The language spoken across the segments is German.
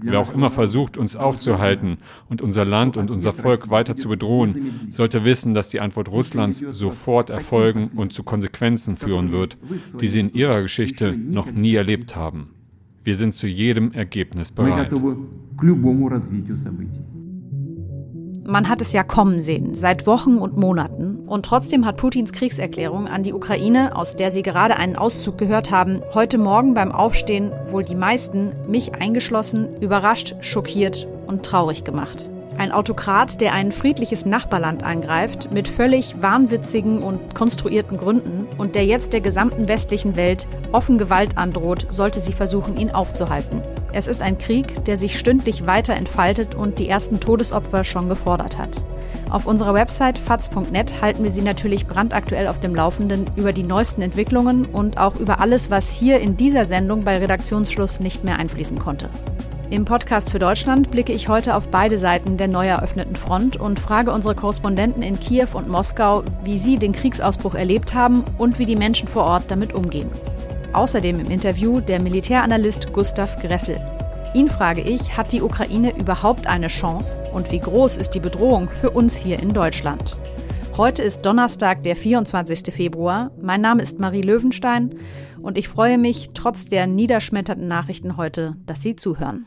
Wer auch immer versucht, uns aufzuhalten und unser Land und unser Volk weiter zu bedrohen, sollte wissen, dass die Antwort Russlands sofort erfolgen und zu Konsequenzen führen wird, die sie in ihrer Geschichte noch nie erlebt haben. Wir sind zu jedem Ergebnis bereit. Man hat es ja kommen sehen, seit Wochen und Monaten. Und trotzdem hat Putins Kriegserklärung an die Ukraine, aus der Sie gerade einen Auszug gehört haben, heute Morgen beim Aufstehen wohl die meisten, mich eingeschlossen, überrascht, schockiert und traurig gemacht. Ein Autokrat, der ein friedliches Nachbarland angreift, mit völlig wahnwitzigen und konstruierten Gründen und der jetzt der gesamten westlichen Welt offen Gewalt androht, sollte sie versuchen, ihn aufzuhalten. Es ist ein Krieg, der sich stündlich weiter entfaltet und die ersten Todesopfer schon gefordert hat. Auf unserer Website faz.net halten wir Sie natürlich brandaktuell auf dem Laufenden über die neuesten Entwicklungen und auch über alles, was hier in dieser Sendung bei Redaktionsschluss nicht mehr einfließen konnte. Im Podcast für Deutschland blicke ich heute auf beide Seiten der neu eröffneten Front und frage unsere Korrespondenten in Kiew und Moskau, wie sie den Kriegsausbruch erlebt haben und wie die Menschen vor Ort damit umgehen. Außerdem im Interview der Militäranalyst Gustav Gressel. Ihn frage ich, hat die Ukraine überhaupt eine Chance und wie groß ist die Bedrohung für uns hier in Deutschland? Heute ist Donnerstag, der 24. Februar. Mein Name ist Marie Löwenstein und ich freue mich, trotz der niederschmetternden Nachrichten heute, dass Sie zuhören.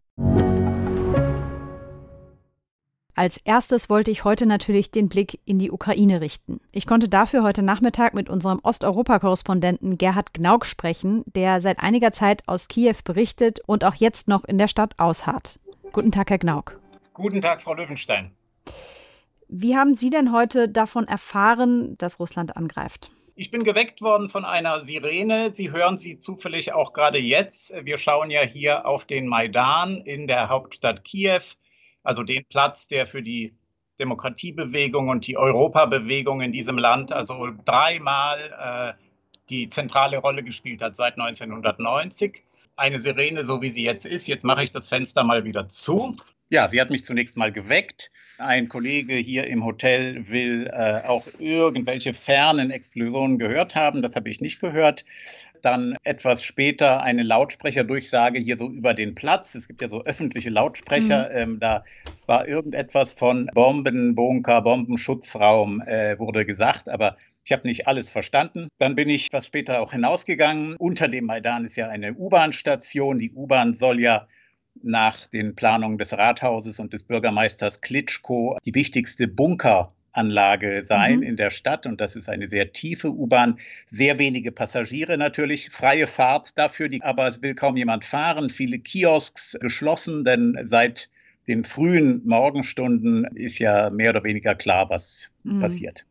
Als erstes wollte ich heute natürlich den Blick in die Ukraine richten. Ich konnte dafür heute Nachmittag mit unserem Osteuropa-Korrespondenten Gerhard Gnauk sprechen, der seit einiger Zeit aus Kiew berichtet und auch jetzt noch in der Stadt ausharrt. Guten Tag, Herr Gnauk. Guten Tag, Frau Löwenstein. Wie haben Sie denn heute davon erfahren, dass Russland angreift? Ich bin geweckt worden von einer Sirene. Sie hören sie zufällig auch gerade jetzt. Wir schauen ja hier auf den Maidan in der Hauptstadt Kiew, also den Platz, der für die Demokratiebewegung und die Europabewegung in diesem Land also dreimal äh, die zentrale Rolle gespielt hat seit 1990. Eine Sirene, so wie sie jetzt ist. Jetzt mache ich das Fenster mal wieder zu. Ja, sie hat mich zunächst mal geweckt. Ein Kollege hier im Hotel will äh, auch irgendwelche fernen Explosionen gehört haben. Das habe ich nicht gehört. Dann etwas später eine Lautsprecherdurchsage hier so über den Platz. Es gibt ja so öffentliche Lautsprecher. Mhm. Ähm, da war irgendetwas von Bombenbunker, Bombenschutzraum äh, wurde gesagt, aber ich habe nicht alles verstanden. Dann bin ich etwas später auch hinausgegangen. Unter dem Maidan ist ja eine U-Bahn-Station. Die U-Bahn soll ja nach den Planungen des Rathauses und des Bürgermeisters Klitschko die wichtigste Bunkeranlage sein mhm. in der Stadt. Und das ist eine sehr tiefe U-Bahn. Sehr wenige Passagiere natürlich. Freie Fahrt dafür, die, aber es will kaum jemand fahren. Viele Kiosks geschlossen, denn seit den frühen Morgenstunden ist ja mehr oder weniger klar, was mhm. passiert.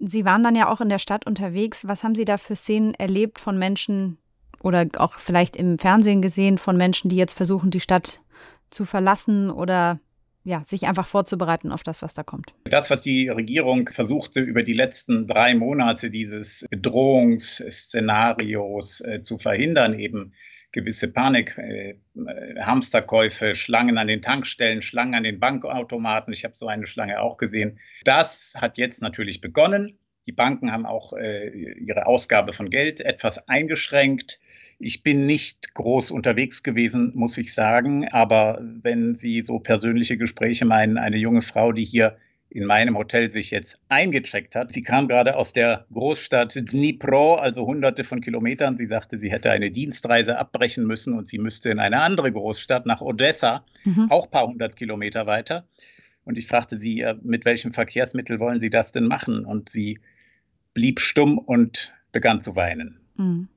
Sie waren dann ja auch in der Stadt unterwegs. Was haben Sie da für Szenen erlebt von Menschen, oder auch vielleicht im Fernsehen gesehen von Menschen, die jetzt versuchen, die Stadt zu verlassen oder ja, sich einfach vorzubereiten auf das, was da kommt. Das, was die Regierung versuchte, über die letzten drei Monate dieses Bedrohungsszenarios äh, zu verhindern, eben gewisse Panik, äh, Hamsterkäufe, Schlangen an den Tankstellen, Schlangen an den Bankautomaten. Ich habe so eine Schlange auch gesehen. Das hat jetzt natürlich begonnen. Die Banken haben auch äh, ihre Ausgabe von Geld etwas eingeschränkt. Ich bin nicht groß unterwegs gewesen, muss ich sagen. Aber wenn Sie so persönliche Gespräche meinen, eine junge Frau, die hier in meinem Hotel sich jetzt eingecheckt hat. Sie kam gerade aus der Großstadt Dnipro, also hunderte von Kilometern. Sie sagte, sie hätte eine Dienstreise abbrechen müssen und sie müsste in eine andere Großstadt nach Odessa, mhm. auch ein paar hundert Kilometer weiter. Und ich fragte sie, mit welchem Verkehrsmittel wollen Sie das denn machen? Und sie blieb stumm und begann zu weinen. Mhm.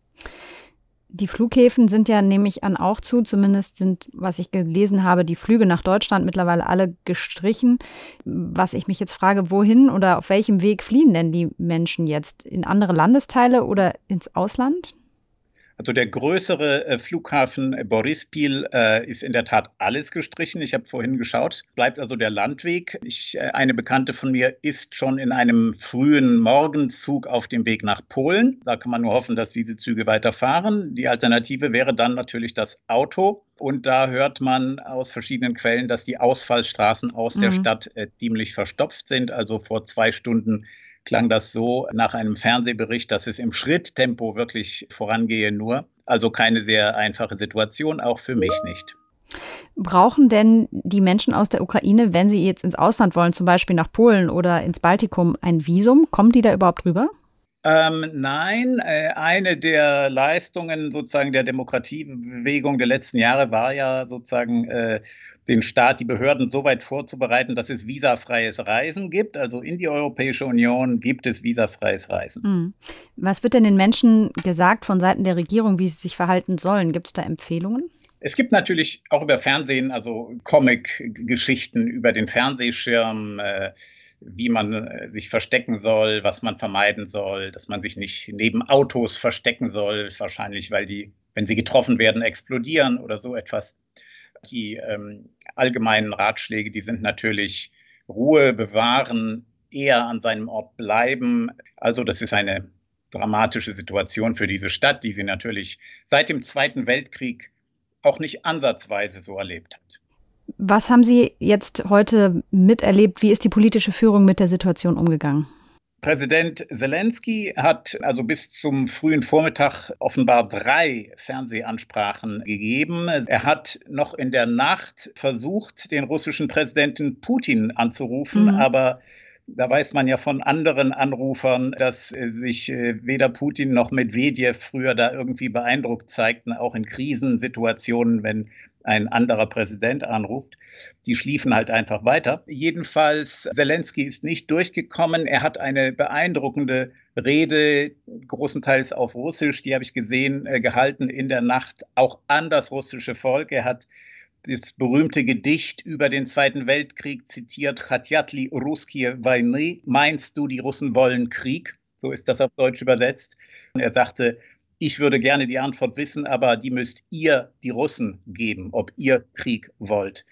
Die Flughäfen sind ja, nehme ich an, auch zu. Zumindest sind, was ich gelesen habe, die Flüge nach Deutschland mittlerweile alle gestrichen. Was ich mich jetzt frage, wohin oder auf welchem Weg fliehen denn die Menschen jetzt? In andere Landesteile oder ins Ausland? Also der größere äh, Flughafen äh, Borispil äh, ist in der Tat alles gestrichen. Ich habe vorhin geschaut. Bleibt also der Landweg. Ich, äh, eine Bekannte von mir ist schon in einem frühen Morgenzug auf dem Weg nach Polen. Da kann man nur hoffen, dass diese Züge weiterfahren. Die Alternative wäre dann natürlich das Auto. Und da hört man aus verschiedenen Quellen, dass die Ausfallstraßen aus mhm. der Stadt äh, ziemlich verstopft sind. Also vor zwei Stunden klang das so nach einem Fernsehbericht, dass es im Schritttempo wirklich vorangehe nur. Also keine sehr einfache Situation, auch für mich nicht. Brauchen denn die Menschen aus der Ukraine, wenn sie jetzt ins Ausland wollen, zum Beispiel nach Polen oder ins Baltikum, ein Visum? Kommen die da überhaupt rüber? Ähm, nein, äh, eine der Leistungen sozusagen der Demokratiebewegung der letzten Jahre war ja sozusagen äh, den Staat, die Behörden so weit vorzubereiten, dass es visafreies Reisen gibt. Also in die Europäische Union gibt es visafreies Reisen. Hm. Was wird denn den Menschen gesagt von Seiten der Regierung, wie sie sich verhalten sollen? Gibt es da Empfehlungen? Es gibt natürlich auch über Fernsehen, also Comic-Geschichten über den Fernsehschirm. Äh, wie man äh, sich verstecken soll, was man vermeiden soll, dass man sich nicht neben Autos verstecken soll, wahrscheinlich weil die, wenn sie getroffen werden, explodieren oder so etwas. Die ähm, allgemeinen Ratschläge, die sind natürlich Ruhe bewahren, eher an seinem Ort bleiben. Also das ist eine dramatische Situation für diese Stadt, die sie natürlich seit dem Zweiten Weltkrieg auch nicht ansatzweise so erlebt hat. Was haben Sie jetzt heute miterlebt? Wie ist die politische Führung mit der Situation umgegangen? Präsident Zelensky hat also bis zum frühen Vormittag offenbar drei Fernsehansprachen gegeben. Er hat noch in der Nacht versucht, den russischen Präsidenten Putin anzurufen, mhm. aber da weiß man ja von anderen Anrufern, dass sich äh, weder Putin noch Medvedev früher da irgendwie beeindruckt zeigten, auch in Krisensituationen, wenn ein anderer Präsident anruft. Die schliefen halt einfach weiter. Jedenfalls, Zelensky ist nicht durchgekommen. Er hat eine beeindruckende Rede, großenteils auf Russisch, die habe ich gesehen, äh, gehalten in der Nacht, auch an das russische Volk. Er hat das berühmte Gedicht über den Zweiten Weltkrieg zitiert, Chatjatli Russkie Vojny, meinst du, die Russen wollen Krieg? So ist das auf Deutsch übersetzt. Und er sagte, ich würde gerne die Antwort wissen, aber die müsst ihr, die Russen, geben, ob ihr Krieg wollt.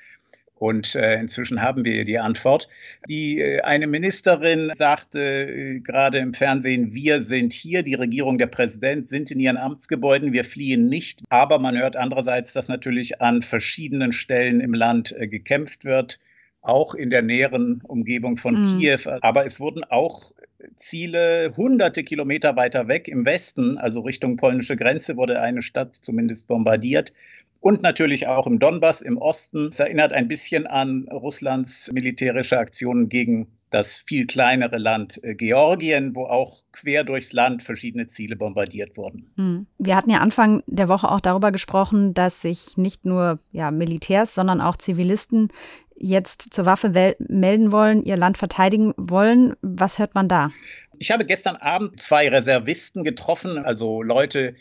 Und äh, inzwischen haben wir die Antwort. Die äh, eine Ministerin sagte äh, gerade im Fernsehen: Wir sind hier, die Regierung, der Präsident sind in ihren Amtsgebäuden, wir fliehen nicht. Aber man hört andererseits, dass natürlich an verschiedenen Stellen im Land äh, gekämpft wird, auch in der näheren Umgebung von mhm. Kiew. Aber es wurden auch Ziele hunderte Kilometer weiter weg im Westen, also Richtung polnische Grenze, wurde eine Stadt zumindest bombardiert. Und natürlich auch im Donbass im Osten. Es erinnert ein bisschen an Russlands militärische Aktionen gegen das viel kleinere Land äh, Georgien, wo auch quer durchs Land verschiedene Ziele bombardiert wurden. Hm. Wir hatten ja Anfang der Woche auch darüber gesprochen, dass sich nicht nur ja, Militärs, sondern auch Zivilisten jetzt zur Waffe melden wollen, ihr Land verteidigen wollen. Was hört man da? Ich habe gestern Abend zwei Reservisten getroffen, also Leute,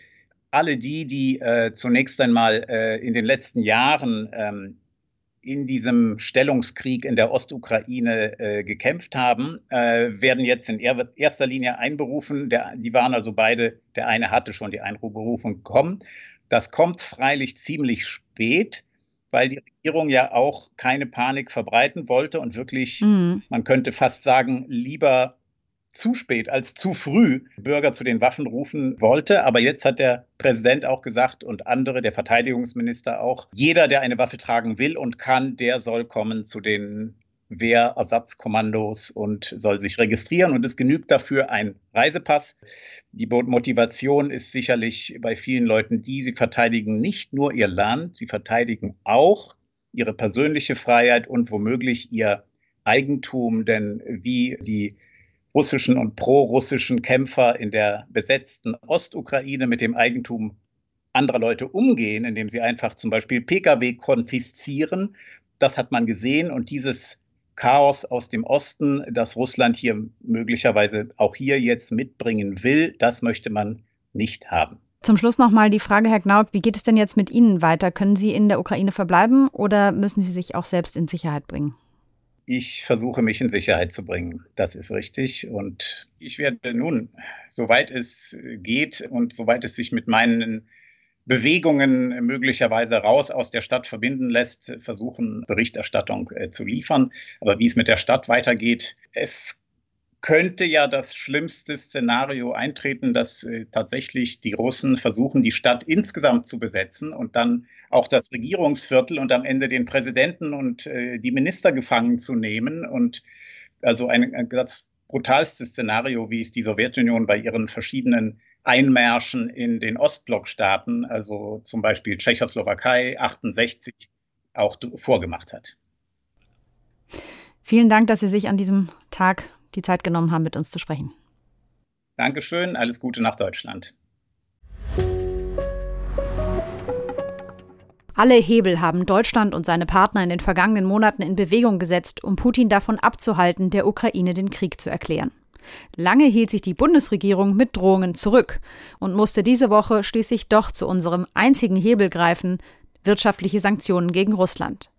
alle die, die äh, zunächst einmal äh, in den letzten Jahren ähm, in diesem Stellungskrieg in der Ostukraine äh, gekämpft haben, äh, werden jetzt in er erster Linie einberufen. Der, die waren also beide, der eine hatte schon die Einberufung bekommen. Das kommt freilich ziemlich spät weil die Regierung ja auch keine Panik verbreiten wollte und wirklich, mhm. man könnte fast sagen, lieber zu spät als zu früh Bürger zu den Waffen rufen wollte. Aber jetzt hat der Präsident auch gesagt und andere, der Verteidigungsminister auch, jeder, der eine Waffe tragen will und kann, der soll kommen zu den Wehrersatzkommandos und soll sich registrieren. Und es genügt dafür ein Reisepass. Die Motivation ist sicherlich bei vielen Leuten die, sie verteidigen nicht nur ihr Land, sie verteidigen auch ihre persönliche Freiheit und womöglich ihr Eigentum. Denn wie die russischen und prorussischen Kämpfer in der besetzten Ostukraine mit dem Eigentum anderer Leute umgehen, indem sie einfach zum Beispiel Pkw konfiszieren. Das hat man gesehen und dieses Chaos aus dem Osten, das Russland hier möglicherweise auch hier jetzt mitbringen will, das möchte man nicht haben. Zum Schluss nochmal die Frage, Herr Gnauk, wie geht es denn jetzt mit Ihnen weiter? Können Sie in der Ukraine verbleiben oder müssen Sie sich auch selbst in Sicherheit bringen? Ich versuche mich in Sicherheit zu bringen. Das ist richtig. Und ich werde nun, soweit es geht und soweit es sich mit meinen Bewegungen möglicherweise raus aus der Stadt verbinden lässt, versuchen, Berichterstattung äh, zu liefern. Aber wie es mit der Stadt weitergeht, es könnte ja das schlimmste Szenario eintreten, dass äh, tatsächlich die Russen versuchen, die Stadt insgesamt zu besetzen und dann auch das Regierungsviertel und am Ende den Präsidenten und äh, die Minister gefangen zu nehmen. Und also ein, ein das brutalste Szenario, wie es die Sowjetunion bei ihren verschiedenen Einmärschen in den Ostblockstaaten, also zum Beispiel Tschechoslowakei 68, auch vorgemacht hat. Vielen Dank, dass Sie sich an diesem Tag die Zeit genommen haben, mit uns zu sprechen. Dankeschön, alles Gute nach Deutschland. Alle Hebel haben Deutschland und seine Partner in den vergangenen Monaten in Bewegung gesetzt, um Putin davon abzuhalten, der Ukraine den Krieg zu erklären. Lange hielt sich die Bundesregierung mit Drohungen zurück und musste diese Woche schließlich doch zu unserem einzigen Hebel greifen, wirtschaftliche Sanktionen gegen Russland.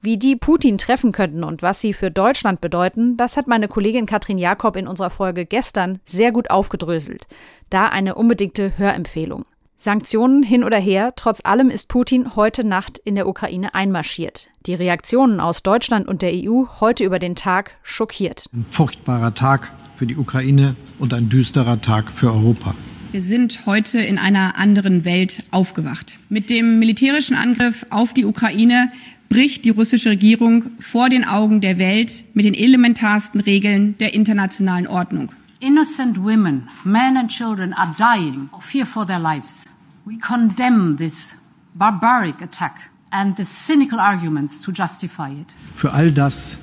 Wie die Putin treffen könnten und was sie für Deutschland bedeuten, das hat meine Kollegin Katrin Jakob in unserer Folge gestern sehr gut aufgedröselt. Da eine unbedingte Hörempfehlung. Sanktionen hin oder her, trotz allem ist Putin heute Nacht in der Ukraine einmarschiert. Die Reaktionen aus Deutschland und der EU heute über den Tag schockiert. Ein furchtbarer Tag für die Ukraine und ein düsterer Tag für Europa. Wir sind heute in einer anderen Welt aufgewacht. Mit dem militärischen Angriff auf die Ukraine bricht die russische Regierung vor den Augen der Welt mit den elementarsten Regeln der internationalen Ordnung. Innocent women, men and children are dying of fear for their lives. We condemn this barbaric attack and the cynical arguments to justify it. Für all das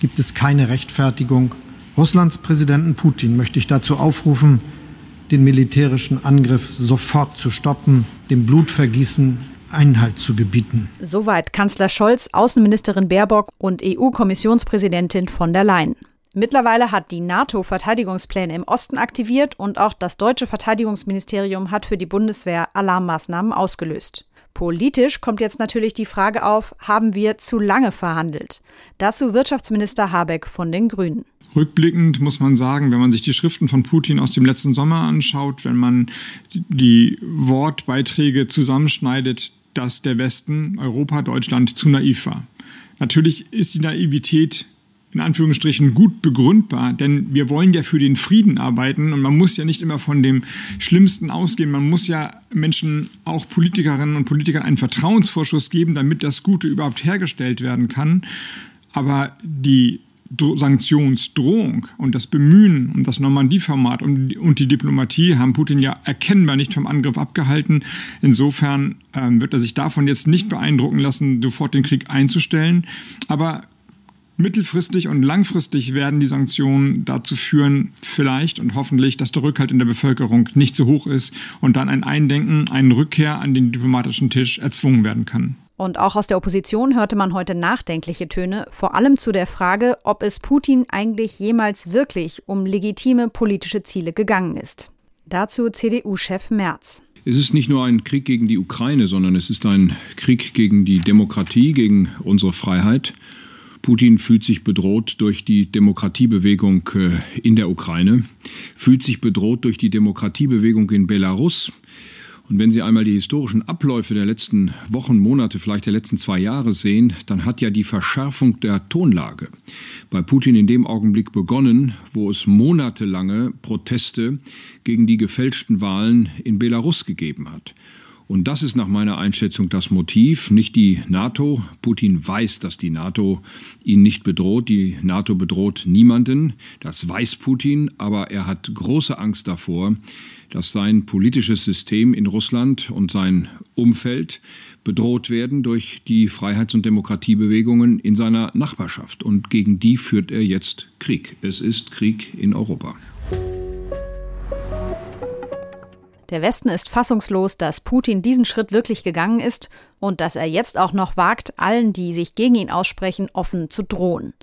gibt es keine Rechtfertigung. Russlands Präsidenten Putin möchte ich dazu aufrufen, den militärischen Angriff sofort zu stoppen, dem Blutvergießen Einhalt zu gebieten. Soweit Kanzler Scholz, Außenministerin Baerbock und EU-Kommissionspräsidentin von der Leyen. Mittlerweile hat die NATO Verteidigungspläne im Osten aktiviert und auch das deutsche Verteidigungsministerium hat für die Bundeswehr Alarmmaßnahmen ausgelöst. Politisch kommt jetzt natürlich die Frage auf, haben wir zu lange verhandelt? Dazu Wirtschaftsminister Habeck von den Grünen. Rückblickend muss man sagen, wenn man sich die Schriften von Putin aus dem letzten Sommer anschaut, wenn man die Wortbeiträge zusammenschneidet, dass der Westen, Europa, Deutschland zu naiv war. Natürlich ist die Naivität in Anführungsstrichen gut begründbar, denn wir wollen ja für den Frieden arbeiten und man muss ja nicht immer von dem Schlimmsten ausgehen. Man muss ja Menschen, auch Politikerinnen und Politikern, einen Vertrauensvorschuss geben, damit das Gute überhaupt hergestellt werden kann. Aber die Sanktionsdrohung und das Bemühen um das Normandie-Format und, und, die Diplomatie haben Putin ja erkennbar nicht vom Angriff abgehalten. Insofern ähm, wird er sich davon jetzt nicht beeindrucken lassen, sofort den Krieg einzustellen. Aber mittelfristig und langfristig werden die Sanktionen dazu führen, vielleicht und hoffentlich, dass der Rückhalt in der Bevölkerung nicht so hoch ist und dann ein Eindenken, eine Rückkehr an den diplomatischen Tisch erzwungen werden kann. Und auch aus der Opposition hörte man heute nachdenkliche Töne, vor allem zu der Frage, ob es Putin eigentlich jemals wirklich um legitime politische Ziele gegangen ist. Dazu CDU-Chef Merz. Es ist nicht nur ein Krieg gegen die Ukraine, sondern es ist ein Krieg gegen die Demokratie, gegen unsere Freiheit. Putin fühlt sich bedroht durch die Demokratiebewegung äh, in der Ukraine, fühlt sich bedroht durch die Demokratiebewegung in Belarus, und wenn Sie einmal die historischen Abläufe der letzten Wochen, Monate, vielleicht der letzten zwei Jahre sehen, dann hat ja die Verschärfung der Tonlage bei Putin in dem Augenblick begonnen, wo es monatelange Proteste gegen die gefälschten Wahlen in Belarus gegeben hat. Und das ist nach meiner Einschätzung das Motiv, nicht die NATO. Putin weiß, dass die NATO ihn nicht bedroht. Die NATO bedroht niemanden. Das weiß Putin, aber er hat große Angst davor, dass sein politisches System in Russland und sein Umfeld bedroht werden durch die Freiheits- und Demokratiebewegungen in seiner Nachbarschaft. Und gegen die führt er jetzt Krieg. Es ist Krieg in Europa. Der Westen ist fassungslos, dass Putin diesen Schritt wirklich gegangen ist und dass er jetzt auch noch wagt, allen, die sich gegen ihn aussprechen, offen zu drohen.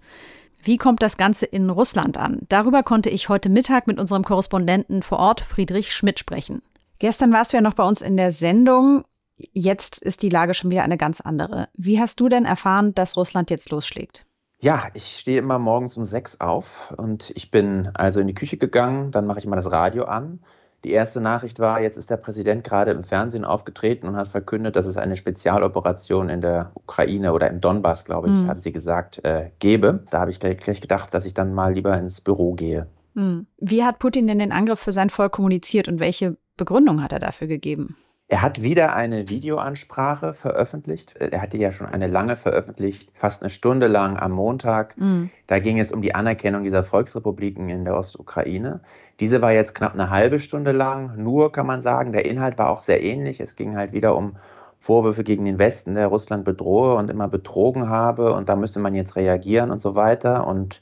Wie kommt das Ganze in Russland an? Darüber konnte ich heute Mittag mit unserem Korrespondenten vor Ort, Friedrich Schmidt, sprechen. Gestern warst du ja noch bei uns in der Sendung. Jetzt ist die Lage schon wieder eine ganz andere. Wie hast du denn erfahren, dass Russland jetzt losschlägt? Ja, ich stehe immer morgens um sechs auf und ich bin also in die Küche gegangen, dann mache ich mal das Radio an. Die erste Nachricht war, jetzt ist der Präsident gerade im Fernsehen aufgetreten und hat verkündet, dass es eine Spezialoperation in der Ukraine oder im Donbass, glaube ich, mhm. haben sie gesagt, äh, gebe. Da habe ich gleich, gleich, gedacht, dass ich dann mal lieber ins Büro gehe. Mhm. Wie hat Putin denn den Angriff für sein Volk kommuniziert und welche Begründung hat er dafür gegeben? Er hat wieder eine Videoansprache veröffentlicht. Er hatte ja schon eine lange veröffentlicht, fast eine Stunde lang am Montag. Mhm. Da ging es um die Anerkennung dieser Volksrepubliken in der Ostukraine. Diese war jetzt knapp eine halbe Stunde lang. Nur kann man sagen, der Inhalt war auch sehr ähnlich. Es ging halt wieder um Vorwürfe gegen den Westen, der Russland bedrohe und immer betrogen habe. Und da müsse man jetzt reagieren und so weiter. Und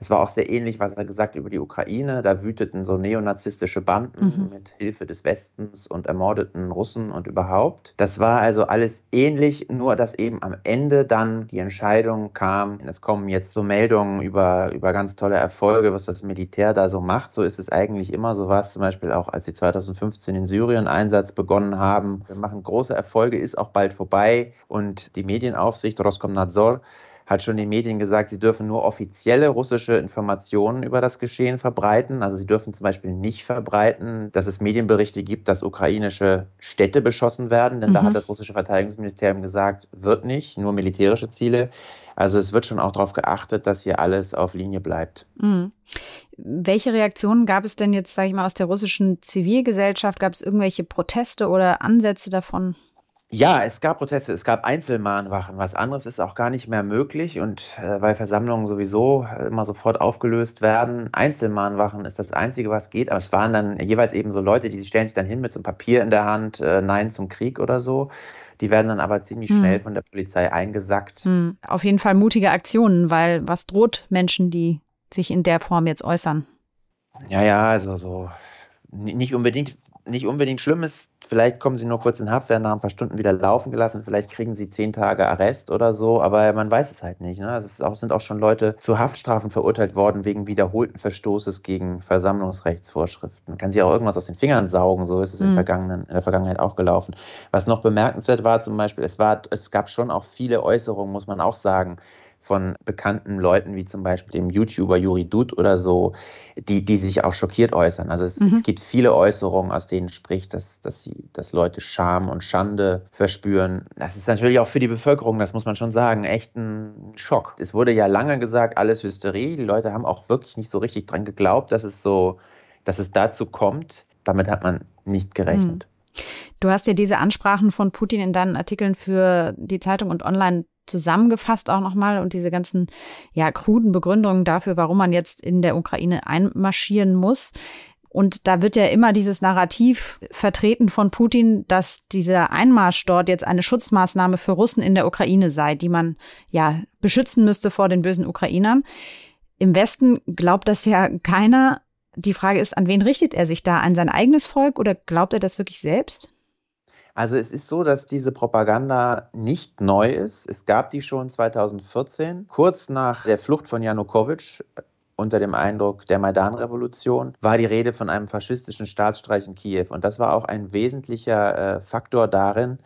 es war auch sehr ähnlich, was er gesagt über die Ukraine. Da wüteten so neonazistische Banden mhm. mit Hilfe des Westens und ermordeten Russen und überhaupt. Das war also alles ähnlich, nur dass eben am Ende dann die Entscheidung kam, es kommen jetzt so Meldungen über, über ganz tolle Erfolge, was das Militär da so macht. So ist es eigentlich immer. So war es zum Beispiel auch, als sie 2015 in Syrien Einsatz begonnen haben. Wir machen große Erfolge, ist auch bald vorbei. Und die Medienaufsicht Roskomnadzor hat schon den Medien gesagt, sie dürfen nur offizielle russische Informationen über das Geschehen verbreiten. Also sie dürfen zum Beispiel nicht verbreiten, dass es Medienberichte gibt, dass ukrainische Städte beschossen werden, denn mhm. da hat das russische Verteidigungsministerium gesagt, wird nicht, nur militärische Ziele. Also es wird schon auch darauf geachtet, dass hier alles auf Linie bleibt. Mhm. Welche Reaktionen gab es denn jetzt, sage ich mal, aus der russischen Zivilgesellschaft? Gab es irgendwelche Proteste oder Ansätze davon? Ja, es gab Proteste, es gab Einzelmahnwachen. Was anderes ist auch gar nicht mehr möglich und äh, weil Versammlungen sowieso immer sofort aufgelöst werden. Einzelmahnwachen ist das Einzige, was geht. Aber es waren dann jeweils eben so Leute, die stellen sich dann hin mit so einem Papier in der Hand, äh, Nein zum Krieg oder so. Die werden dann aber ziemlich hm. schnell von der Polizei eingesackt. Hm. Auf jeden Fall mutige Aktionen, weil was droht Menschen, die sich in der Form jetzt äußern? Ja, ja, also so nicht unbedingt, nicht unbedingt schlimm ist Vielleicht kommen sie nur kurz in Haft, werden nach ein paar Stunden wieder laufen gelassen. Vielleicht kriegen sie zehn Tage Arrest oder so, aber man weiß es halt nicht. Ne? Es auch, sind auch schon Leute zu Haftstrafen verurteilt worden wegen wiederholten Verstoßes gegen Versammlungsrechtsvorschriften. Man kann sich auch irgendwas aus den Fingern saugen, so ist es mhm. in, in, der Vergangenheit auch gelaufen. Was noch bemerkenswert war zum Beispiel, es, war, es gab schon auch viele Äußerungen, muss man auch sagen, von bekannten Leuten wie zum Beispiel dem YouTuber Juri Dud oder so, die, die sich auch schockiert äußern. Also es, mhm. es gibt viele Äußerungen, aus denen spricht, dass, dass, sie, dass Leute Scham und Schande verspüren. Das ist natürlich auch für die Bevölkerung, das muss man schon sagen, echt ein Schock. Es wurde ja lange gesagt, alles Hysterie. Die Leute haben auch wirklich nicht so richtig dran geglaubt, dass es so, dass es dazu kommt. Damit hat man nicht gerechnet. Mhm. Du hast ja diese Ansprachen von Putin in deinen Artikeln für die Zeitung und online zusammengefasst auch nochmal und diese ganzen ja kruden Begründungen dafür, warum man jetzt in der Ukraine einmarschieren muss. Und da wird ja immer dieses Narrativ vertreten von Putin, dass dieser Einmarsch dort jetzt eine Schutzmaßnahme für Russen in der Ukraine sei, die man ja beschützen müsste vor den bösen Ukrainern. Im Westen glaubt das ja keiner. Die Frage ist, an wen richtet er sich da? An sein eigenes Volk oder glaubt er das wirklich selbst? Also es ist so, dass diese Propaganda nicht neu ist. Es gab die schon 2014, kurz nach der Flucht von Janukowitsch äh, unter dem Eindruck der Maidan-Revolution war die Rede von einem faschistischen Staatsstreich in Kiew. Und das war auch ein wesentlicher äh, Faktor darin,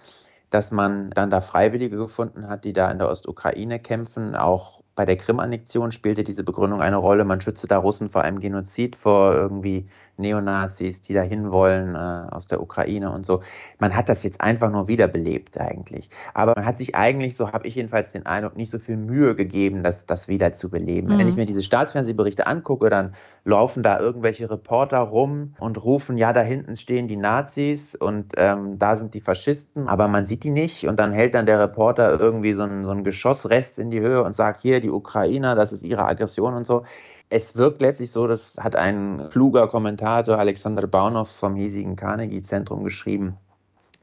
dass man dann da Freiwillige gefunden hat, die da in der Ostukraine kämpfen, auch bei der Krim-Annexion spielte diese Begründung eine Rolle. Man schütze da Russen vor einem Genozid, vor irgendwie Neonazis, die da hinwollen äh, aus der Ukraine und so. Man hat das jetzt einfach nur wiederbelebt eigentlich. Aber man hat sich eigentlich, so habe ich jedenfalls den Eindruck, nicht so viel Mühe gegeben, das, das wieder zu beleben. Mhm. Wenn ich mir diese Staatsfernsehberichte angucke, dann laufen da irgendwelche Reporter rum und rufen, ja, da hinten stehen die Nazis und ähm, da sind die Faschisten, aber man sieht die nicht. Und dann hält dann der Reporter irgendwie so ein, so ein Geschossrest in die Höhe und sagt, hier, die Ukrainer, das ist ihre Aggression und so. Es wirkt letztlich so, das hat ein kluger Kommentator, Alexander Baunow vom hiesigen Carnegie-Zentrum geschrieben.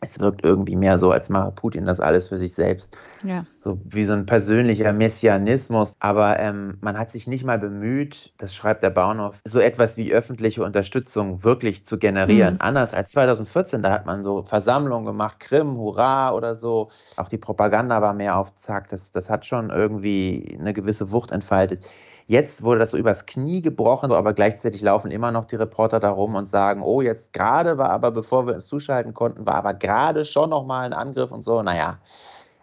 Es wirkt irgendwie mehr so, als mache Putin das alles für sich selbst. Ja. So wie so ein persönlicher Messianismus. Aber ähm, man hat sich nicht mal bemüht, das schreibt der Baunow, so etwas wie öffentliche Unterstützung wirklich zu generieren. Mhm. Anders als 2014, da hat man so Versammlungen gemacht, Krim, Hurra oder so. Auch die Propaganda war mehr auf Zack. Das, das hat schon irgendwie eine gewisse Wucht entfaltet Jetzt wurde das so übers Knie gebrochen, aber gleichzeitig laufen immer noch die Reporter darum und sagen, oh, jetzt gerade war aber, bevor wir uns zuschalten konnten, war aber gerade schon nochmal ein Angriff und so. Naja,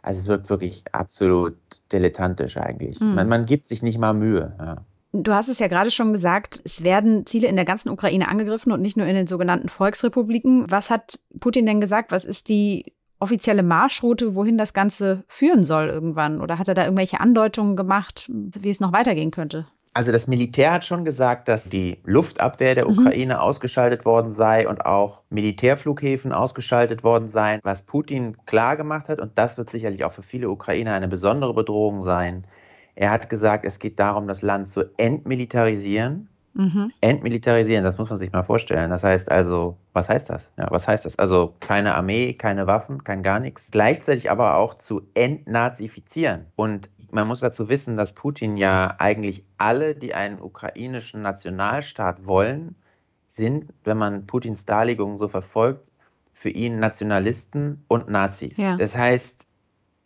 also es wirkt wirklich absolut dilettantisch eigentlich. Mhm. Man, man, gibt sich nicht mal Mühe. Ja. Du hast es ja gerade schon gesagt, es werden Ziele in der ganzen Ukraine angegriffen und nicht nur in den sogenannten Volksrepubliken. Was hat Putin denn gesagt? Was ist die offizielle Marschroute, wohin das Ganze führen soll irgendwann? Oder hat er da irgendwelche Andeutungen gemacht, wie es noch weitergehen könnte? Also das Militär hat schon gesagt, dass die Luftabwehr der mhm. Ukraine mhm. ausgeschaltet worden sei und auch Militärflughäfen ausgeschaltet worden seien. Was Putin klar gemacht hat, und das wird sicherlich auch für viele Ukrainer eine besondere Bedrohung sein, er hat gesagt, es geht darum, das Land zu entmilitarisieren. Mhm. Entmilitarisieren, das muss man sich mal vorstellen. Das heißt also, was heißt das? Ja, was heißt das? Also keine Armee, keine Waffen, kein gar nichts. Gleichzeitig aber auch zu entnazifizieren. Und man muss dazu wissen, dass Putin ja eigentlich alle, die einen ukrainischen Nationalstaat wollen, sind, wenn man Putins Darlegungen so verfolgt, für ihn Nationalisten und Nazis. Ja. Das heißt,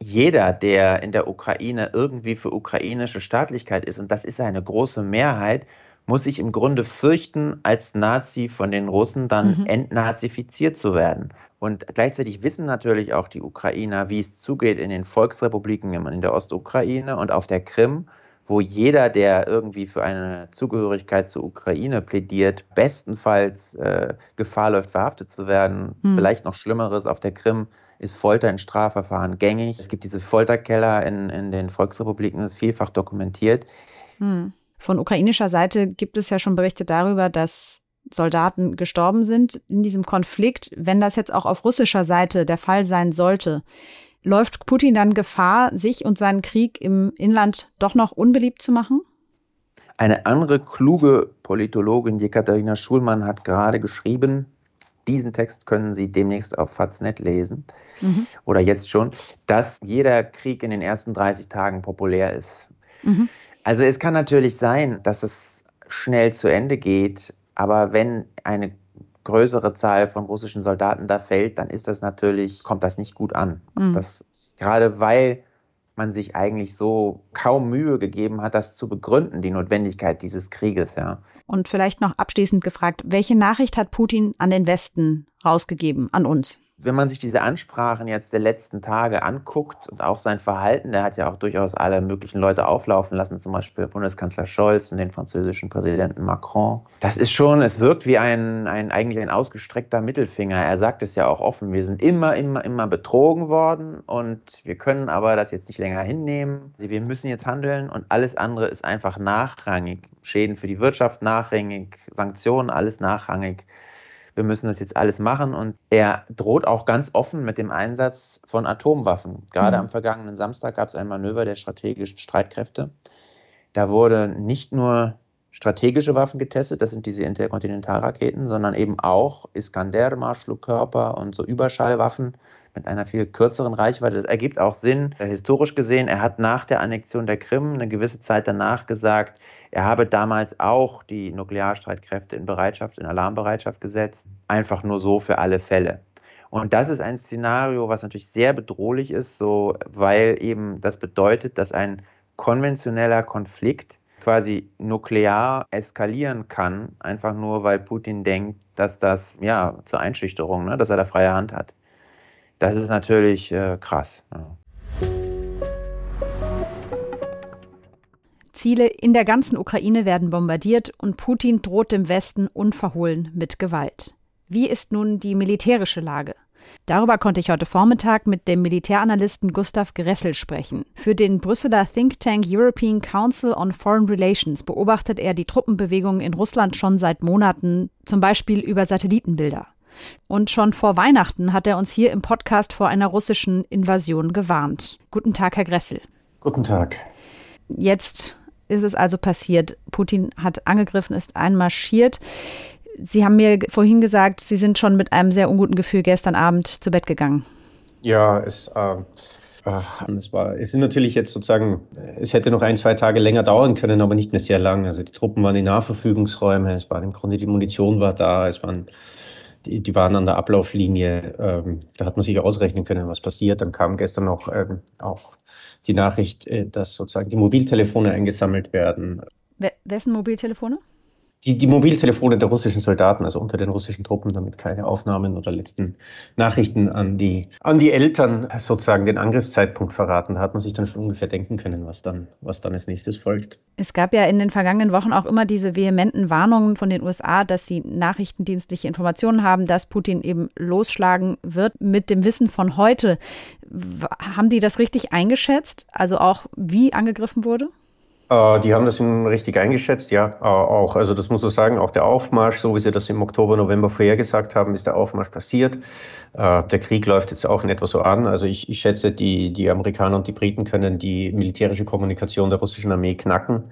jeder, der in der Ukraine irgendwie für ukrainische Staatlichkeit ist, und das ist eine große Mehrheit, muss sich im Grunde fürchten, als Nazi von den Russen dann mhm. entnazifiziert zu werden. Und gleichzeitig wissen natürlich auch die Ukrainer, wie es zugeht in den Volksrepubliken in der Ostukraine und auf der Krim, wo jeder, der irgendwie für eine Zugehörigkeit zur Ukraine plädiert, bestenfalls äh, Gefahr läuft, verhaftet zu werden. Mhm. Vielleicht noch Schlimmeres auf der Krim ist Folter in Strafverfahren gängig. Es gibt diese Folterkeller in, in den Volksrepubliken, das ist vielfach dokumentiert. Hm. Von ukrainischer Seite gibt es ja schon Berichte darüber, dass Soldaten gestorben sind in diesem Konflikt. Wenn das jetzt auch auf russischer Seite der Fall sein sollte, läuft Putin dann Gefahr, sich und seinen Krieg im Inland doch noch unbeliebt zu machen? Eine andere kluge Politologin, Jekaterina Schulmann, hat gerade geschrieben, diesen Text können Sie demnächst auf Faznet lesen mhm. oder jetzt schon, dass jeder Krieg in den ersten 30 Tagen populär ist. Mhm. Also es kann natürlich sein, dass es schnell zu Ende geht, aber wenn eine größere Zahl von russischen Soldaten da fällt, dann ist das natürlich, kommt das nicht gut an. Mhm. Das, gerade weil man sich eigentlich so kaum Mühe gegeben hat, das zu begründen, die Notwendigkeit dieses Krieges, ja. Und vielleicht noch abschließend gefragt, welche Nachricht hat Putin an den Westen rausgegeben, an uns? Wenn man sich diese Ansprachen jetzt der letzten Tage anguckt und auch sein Verhalten, der hat ja auch durchaus alle möglichen Leute auflaufen lassen, zum Beispiel Bundeskanzler Scholz und den französischen Präsidenten Macron. Das ist schon, es wirkt wie ein, ein eigentlich ein ausgestreckter Mittelfinger. Er sagt es ja auch offen, wir sind immer, immer, immer betrogen worden und wir können aber das jetzt nicht länger hinnehmen. Wir müssen jetzt handeln und alles andere ist einfach nachrangig. Schäden für die Wirtschaft nachrangig, Sanktionen, alles nachrangig wir müssen das jetzt alles machen. Und er droht auch ganz offen mit dem Einsatz von Atomwaffen. Gerade mhm. am vergangenen Samstag gab es ein Manöver der strategischen Streitkräfte. Da wurde nicht nur strategische Waffen getestet, das sind diese Interkontinentalraketen, sondern eben auch Iskander-Marschflugkörper und so Überschallwaffen mit einer viel kürzeren Reichweite. Das ergibt auch Sinn, äh, historisch gesehen. Er hat nach der Annexion der Krim eine gewisse Zeit danach gesagt, er habe damals auch die Nuklearstreitkräfte in Bereitschaft, in Alarmbereitschaft gesetzt, einfach nur so für alle Fälle. Und das ist ein Szenario, was natürlich sehr bedrohlich ist, so, weil eben das bedeutet, dass ein konventioneller Konflikt quasi nuklear eskalieren kann, einfach nur weil Putin denkt, dass das ja zur Einschüchterung, ne, dass er da freie Hand hat. Das ist natürlich äh, krass. Ja. Ziele in der ganzen Ukraine werden bombardiert und Putin droht dem Westen unverhohlen mit Gewalt. Wie ist nun die militärische Lage? Darüber konnte ich heute Vormittag mit dem Militäranalysten Gustav Gressel sprechen. Für den Brüsseler Think Tank European Council on Foreign Relations beobachtet er die Truppenbewegungen in Russland schon seit Monaten, zum Beispiel über Satellitenbilder. Und schon vor Weihnachten hat er uns hier im Podcast vor einer russischen Invasion gewarnt. Guten Tag, Herr Gressel. Guten Tag. Jetzt ist es also passiert. Putin hat angegriffen, ist einmarschiert. Sie haben mir vorhin gesagt, Sie sind schon mit einem sehr unguten Gefühl gestern Abend zu Bett gegangen. Ja, es, äh, es, war, es sind natürlich jetzt sozusagen, es hätte noch ein, zwei Tage länger dauern können, aber nicht mehr sehr lang. Also die Truppen waren in Nahverfügungsräumen, es war im Grunde die Munition war da, es waren die, die waren an der Ablauflinie. Ähm, da hat man sich ausrechnen können, was passiert. Dann kam gestern noch ähm, auch die Nachricht, äh, dass sozusagen die Mobiltelefone eingesammelt werden. Wessen Mobiltelefone? Die, die Mobiltelefone der russischen Soldaten, also unter den russischen Truppen, damit keine Aufnahmen oder letzten Nachrichten an die, an die Eltern sozusagen den Angriffszeitpunkt verraten. Hat man sich dann schon ungefähr denken können, was dann, was dann als nächstes folgt. Es gab ja in den vergangenen Wochen auch immer diese vehementen Warnungen von den USA, dass sie nachrichtendienstliche Informationen haben, dass Putin eben losschlagen wird. Mit dem Wissen von heute, haben die das richtig eingeschätzt? Also auch wie angegriffen wurde? Äh, die haben das richtig eingeschätzt, ja, äh, auch. Also das muss man sagen, auch der Aufmarsch, so wie sie das im Oktober, November vorhergesagt haben, ist der Aufmarsch passiert. Äh, der Krieg läuft jetzt auch in etwa so an. Also ich, ich schätze, die, die Amerikaner und die Briten können die militärische Kommunikation der russischen Armee knacken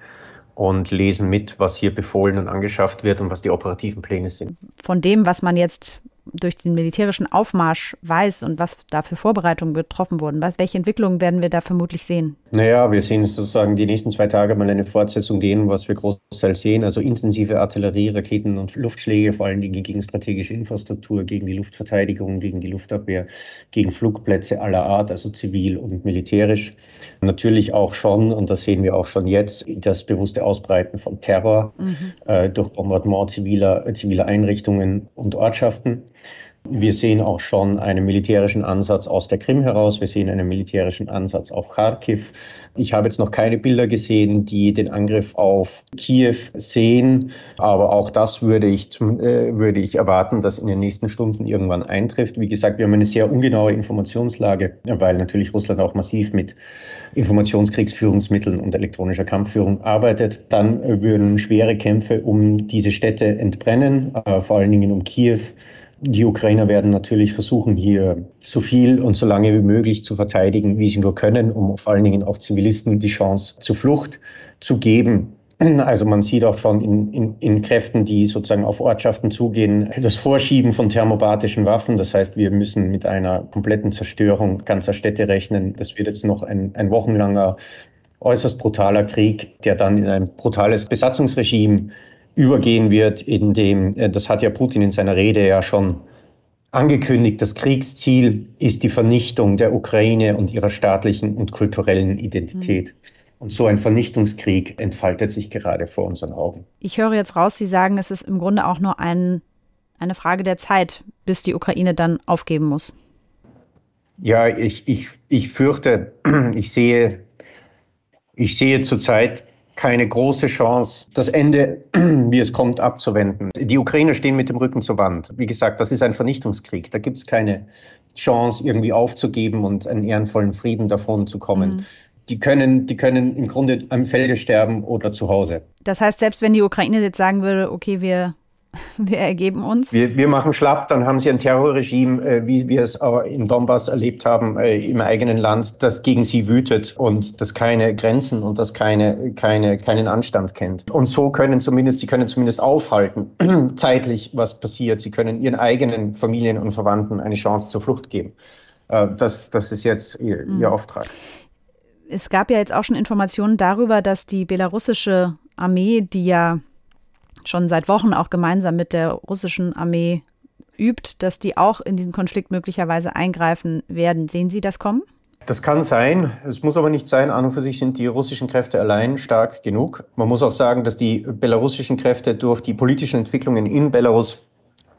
und lesen mit, was hier befohlen und angeschafft wird und was die operativen Pläne sind. Von dem, was man jetzt durch den militärischen Aufmarsch weiß und was da für Vorbereitungen getroffen wurden? Was, welche Entwicklungen werden wir da vermutlich sehen? Naja, wir sehen sozusagen die nächsten zwei Tage mal eine Fortsetzung gehen, was wir großteils sehen. Also intensive Artillerie, Raketen und Luftschläge, vor allen Dingen gegen strategische Infrastruktur, gegen die Luftverteidigung, gegen die Luftabwehr, gegen Flugplätze aller Art, also zivil und militärisch. Natürlich auch schon, und das sehen wir auch schon jetzt, das bewusste Ausbreiten von Terror mhm. äh, durch Bombardement ziviler, ziviler Einrichtungen und Ortschaften. Wir sehen auch schon einen militärischen Ansatz aus der Krim heraus. Wir sehen einen militärischen Ansatz auf Kharkiv. Ich habe jetzt noch keine Bilder gesehen, die den Angriff auf Kiew sehen. Aber auch das würde ich, äh, würde ich erwarten, dass in den nächsten Stunden irgendwann eintrifft. Wie gesagt, wir haben eine sehr ungenaue Informationslage, weil natürlich Russland auch massiv mit Informationskriegsführungsmitteln und elektronischer Kampfführung arbeitet. Dann äh, würden schwere Kämpfe um diese Städte entbrennen, äh, vor allen Dingen um Kiew die Ukrainer werden natürlich versuchen, hier so viel und so lange wie möglich zu verteidigen, wie sie nur können, um vor allen Dingen auch Zivilisten die Chance zur Flucht zu geben. Also man sieht auch schon in, in, in, Kräften, die sozusagen auf Ortschaften zugehen, das Vorschieben von thermobatischen Waffen. Das heißt, wir müssen mit einer kompletten Zerstörung ganzer Städte rechnen. Das wird jetzt noch ein, ein wochenlanger, äußerst brutaler Krieg, der dann in ein brutales Besatzungsregime übergehen wird, in dem, äh, das hat ja Putin in seiner Rede ja schon angekündigt, das Kriegsziel ist die Vernichtung der Ukraine und ihrer staatlichen und kulturellen Identität. Mhm. Und so ein Vernichtungskrieg entfaltet sich gerade vor unseren Augen. Ich höre jetzt raus, Sie sagen, es ist im Grunde auch nur ein, eine Frage der Zeit, bis die Ukraine dann aufgeben muss. Ja, ich, ich, ich fürchte, ich sehe, ich sehe zurzeit keine große Chance, das Ende, wie es kommt, abzuwenden. Die Ukrainer stehen mit dem Rücken zur Wand. Wie gesagt, das ist ein Vernichtungskrieg. Da gibt es keine Chance, irgendwie aufzugeben und einen ehrenvollen Frieden davon zu kommen. Mhm. Die können, die können im Grunde am Felde sterben oder zu Hause. Das heißt, selbst wenn die Ukraine jetzt sagen würde, okay, wir Wir ergeben uns. Wir, wir machen schlapp, dann haben sie ein Terrorregime, äh, wie wir es auch im Donbass erlebt haben, äh, im eigenen Land, das gegen sie wütet und das keine Grenzen und das keine, keine, keinen Anstand kennt. Und so können zumindest, sie können zumindest aufhalten, zeitlich, was passiert. Sie können ihren eigenen Familien und Verwandten eine Chance zur Flucht geben. Äh, das, das ist jetzt ihr, mhm. ihr Auftrag. Es gab ja jetzt auch schon Informationen darüber, dass die belarussische Armee, die ja schon seit Wochen auch gemeinsam mit der russischen Armee übt, dass die auch in diesen Konflikt möglicherweise eingreifen werden. Sehen Sie das kommen? Das kann sein. Es muss aber nicht sein. An und für sich sind die russischen Kräfte allein stark genug. Man muss auch sagen, dass die belarussischen Kräfte durch die politischen Entwicklungen in Belarus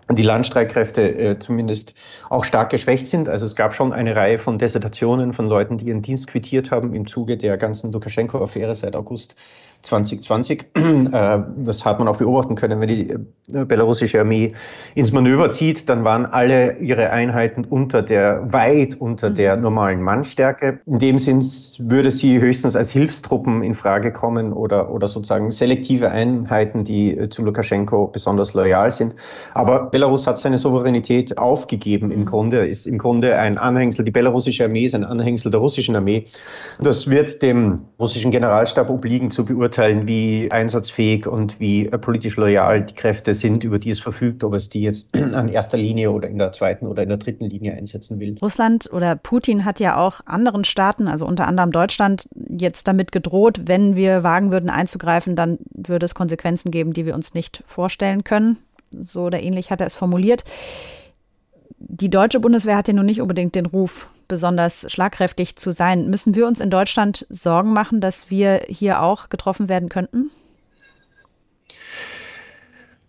die Landstreitkräfte äh, zumindest auch stark geschwächt sind. Also es gab schon eine Reihe von Desertationen von Leuten, die ihren Dienst quittiert haben im Zuge der ganzen Lukaschenko-Affäre seit August 2020. Äh, das hat man auch beobachten können, wenn die äh, belarussische Armee ins Manöver zieht, dann waren alle ihre Einheiten unter der, weit unter mhm. der normalen Mannstärke. In dem Sinn würde sie höchstens als Hilfstruppen in Frage kommen oder, oder sozusagen selektive Einheiten, die äh, zu Lukaschenko besonders loyal sind. Aber Belarus hat seine Souveränität aufgegeben im mhm. Grunde, ist im Grunde ein Anhängsel, die belarussische Armee ist ein Anhängsel der russischen Armee. Das wird dem russischen Generalstab obliegen zu beurteilen, beurteilen, wie einsatzfähig und wie äh, politisch loyal die Kräfte sind, über die es verfügt, ob es die jetzt an erster Linie oder in der zweiten oder in der dritten Linie einsetzen will. Russland oder Putin hat ja auch anderen Staaten, also unter anderem Deutschland, jetzt damit gedroht, wenn wir wagen würden einzugreifen, dann würde es Konsequenzen geben, die wir uns nicht vorstellen können. So oder ähnlich hat er es formuliert. Die deutsche Bundeswehr hat ja nun nicht unbedingt den Ruf, besonders schlagkräftig zu sein. Müssen wir uns in Deutschland Sorgen machen, dass wir hier auch getroffen werden könnten?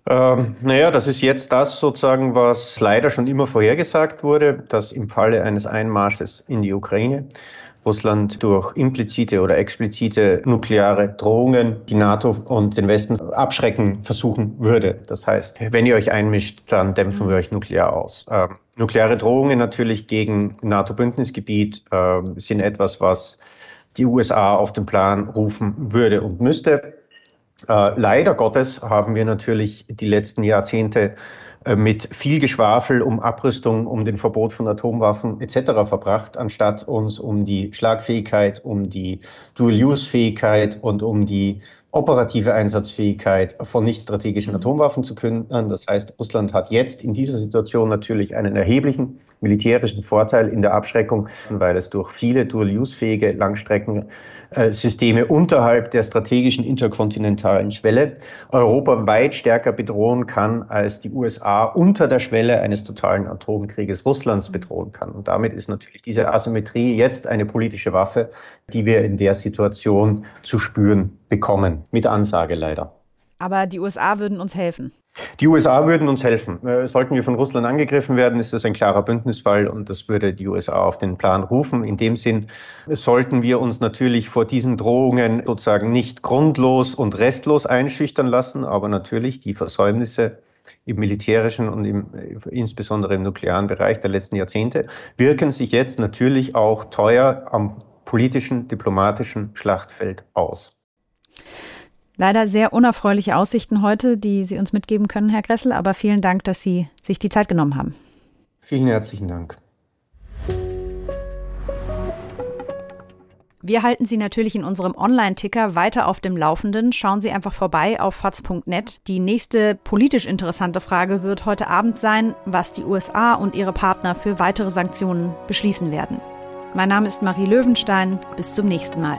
Ähm, naja, das ist jetzt das sozusagen, was leider schon immer vorhergesagt wurde, dass im Falle eines Einmarsches in die Ukraine Russland durch implizite oder explizite nukleare Drohungen die NATO und den Westen abschrecken versuchen würde. Das heißt, wenn ihr euch einmischt, dann dämpfen wir euch nuklear aus. Ähm, nukleare Drohungen natürlich gegen NATO-Bündnisgebiet äh, sind etwas, was die USA auf den Plan rufen würde und müsste. Äh, leider Gottes haben wir natürlich die letzten Jahrzehnte mit viel Geschwafel um Abrüstung, um den Verbot von Atomwaffen etc. verbracht, anstatt uns um die Schlagfähigkeit, um die Dual-Use-Fähigkeit und um die operative Einsatzfähigkeit von nicht-strategischen Atomwaffen zu kümmern. Das heißt, Russland hat jetzt in dieser Situation natürlich einen erheblichen militärischen Vorteil in der Abschreckung, weil es durch viele Dual-Use-fähige Langstrecken äh, Systeme unterhalb der strategischen interkontinentalen Schwelle Europa weit stärker bedrohen kann, als die USA unter der Schwelle eines totalen Atomkrieges Russlands bedrohen kann. Und damit ist natürlich diese Asymmetrie jetzt eine politische Waffe, die wir in der Situation zu spüren bekommen. Mit Ansage leider. Aber die USA würden uns helfen. Die USA würden uns helfen. Äh, sollten wir von Russland angegriffen werden, ist das ein klarer Bündnisfall und das würde die USA auf den Plan rufen. In dem Sinn sollten wir uns natürlich vor diesen Drohungen sozusagen nicht grundlos und restlos einschüchtern lassen, aber natürlich die Versäumnisse im militärischen und im, insbesondere im nuklearen Bereich der letzten Jahrzehnte wirken sich jetzt natürlich auch teuer am politischen, diplomatischen Schlachtfeld aus. Leider sehr unerfreuliche Aussichten heute, die Sie uns mitgeben können, Herr Gressel, aber vielen Dank, dass Sie sich die Zeit genommen haben. Vielen herzlichen Dank. Wir halten Sie natürlich in unserem Online-Ticker weiter auf dem Laufenden. Schauen Sie einfach vorbei auf faz.net. Die nächste politisch interessante Frage wird heute Abend sein, was die USA und ihre Partner für weitere Sanktionen beschließen werden. Mein Name ist Marie Löwenstein. Bis zum nächsten Mal.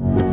you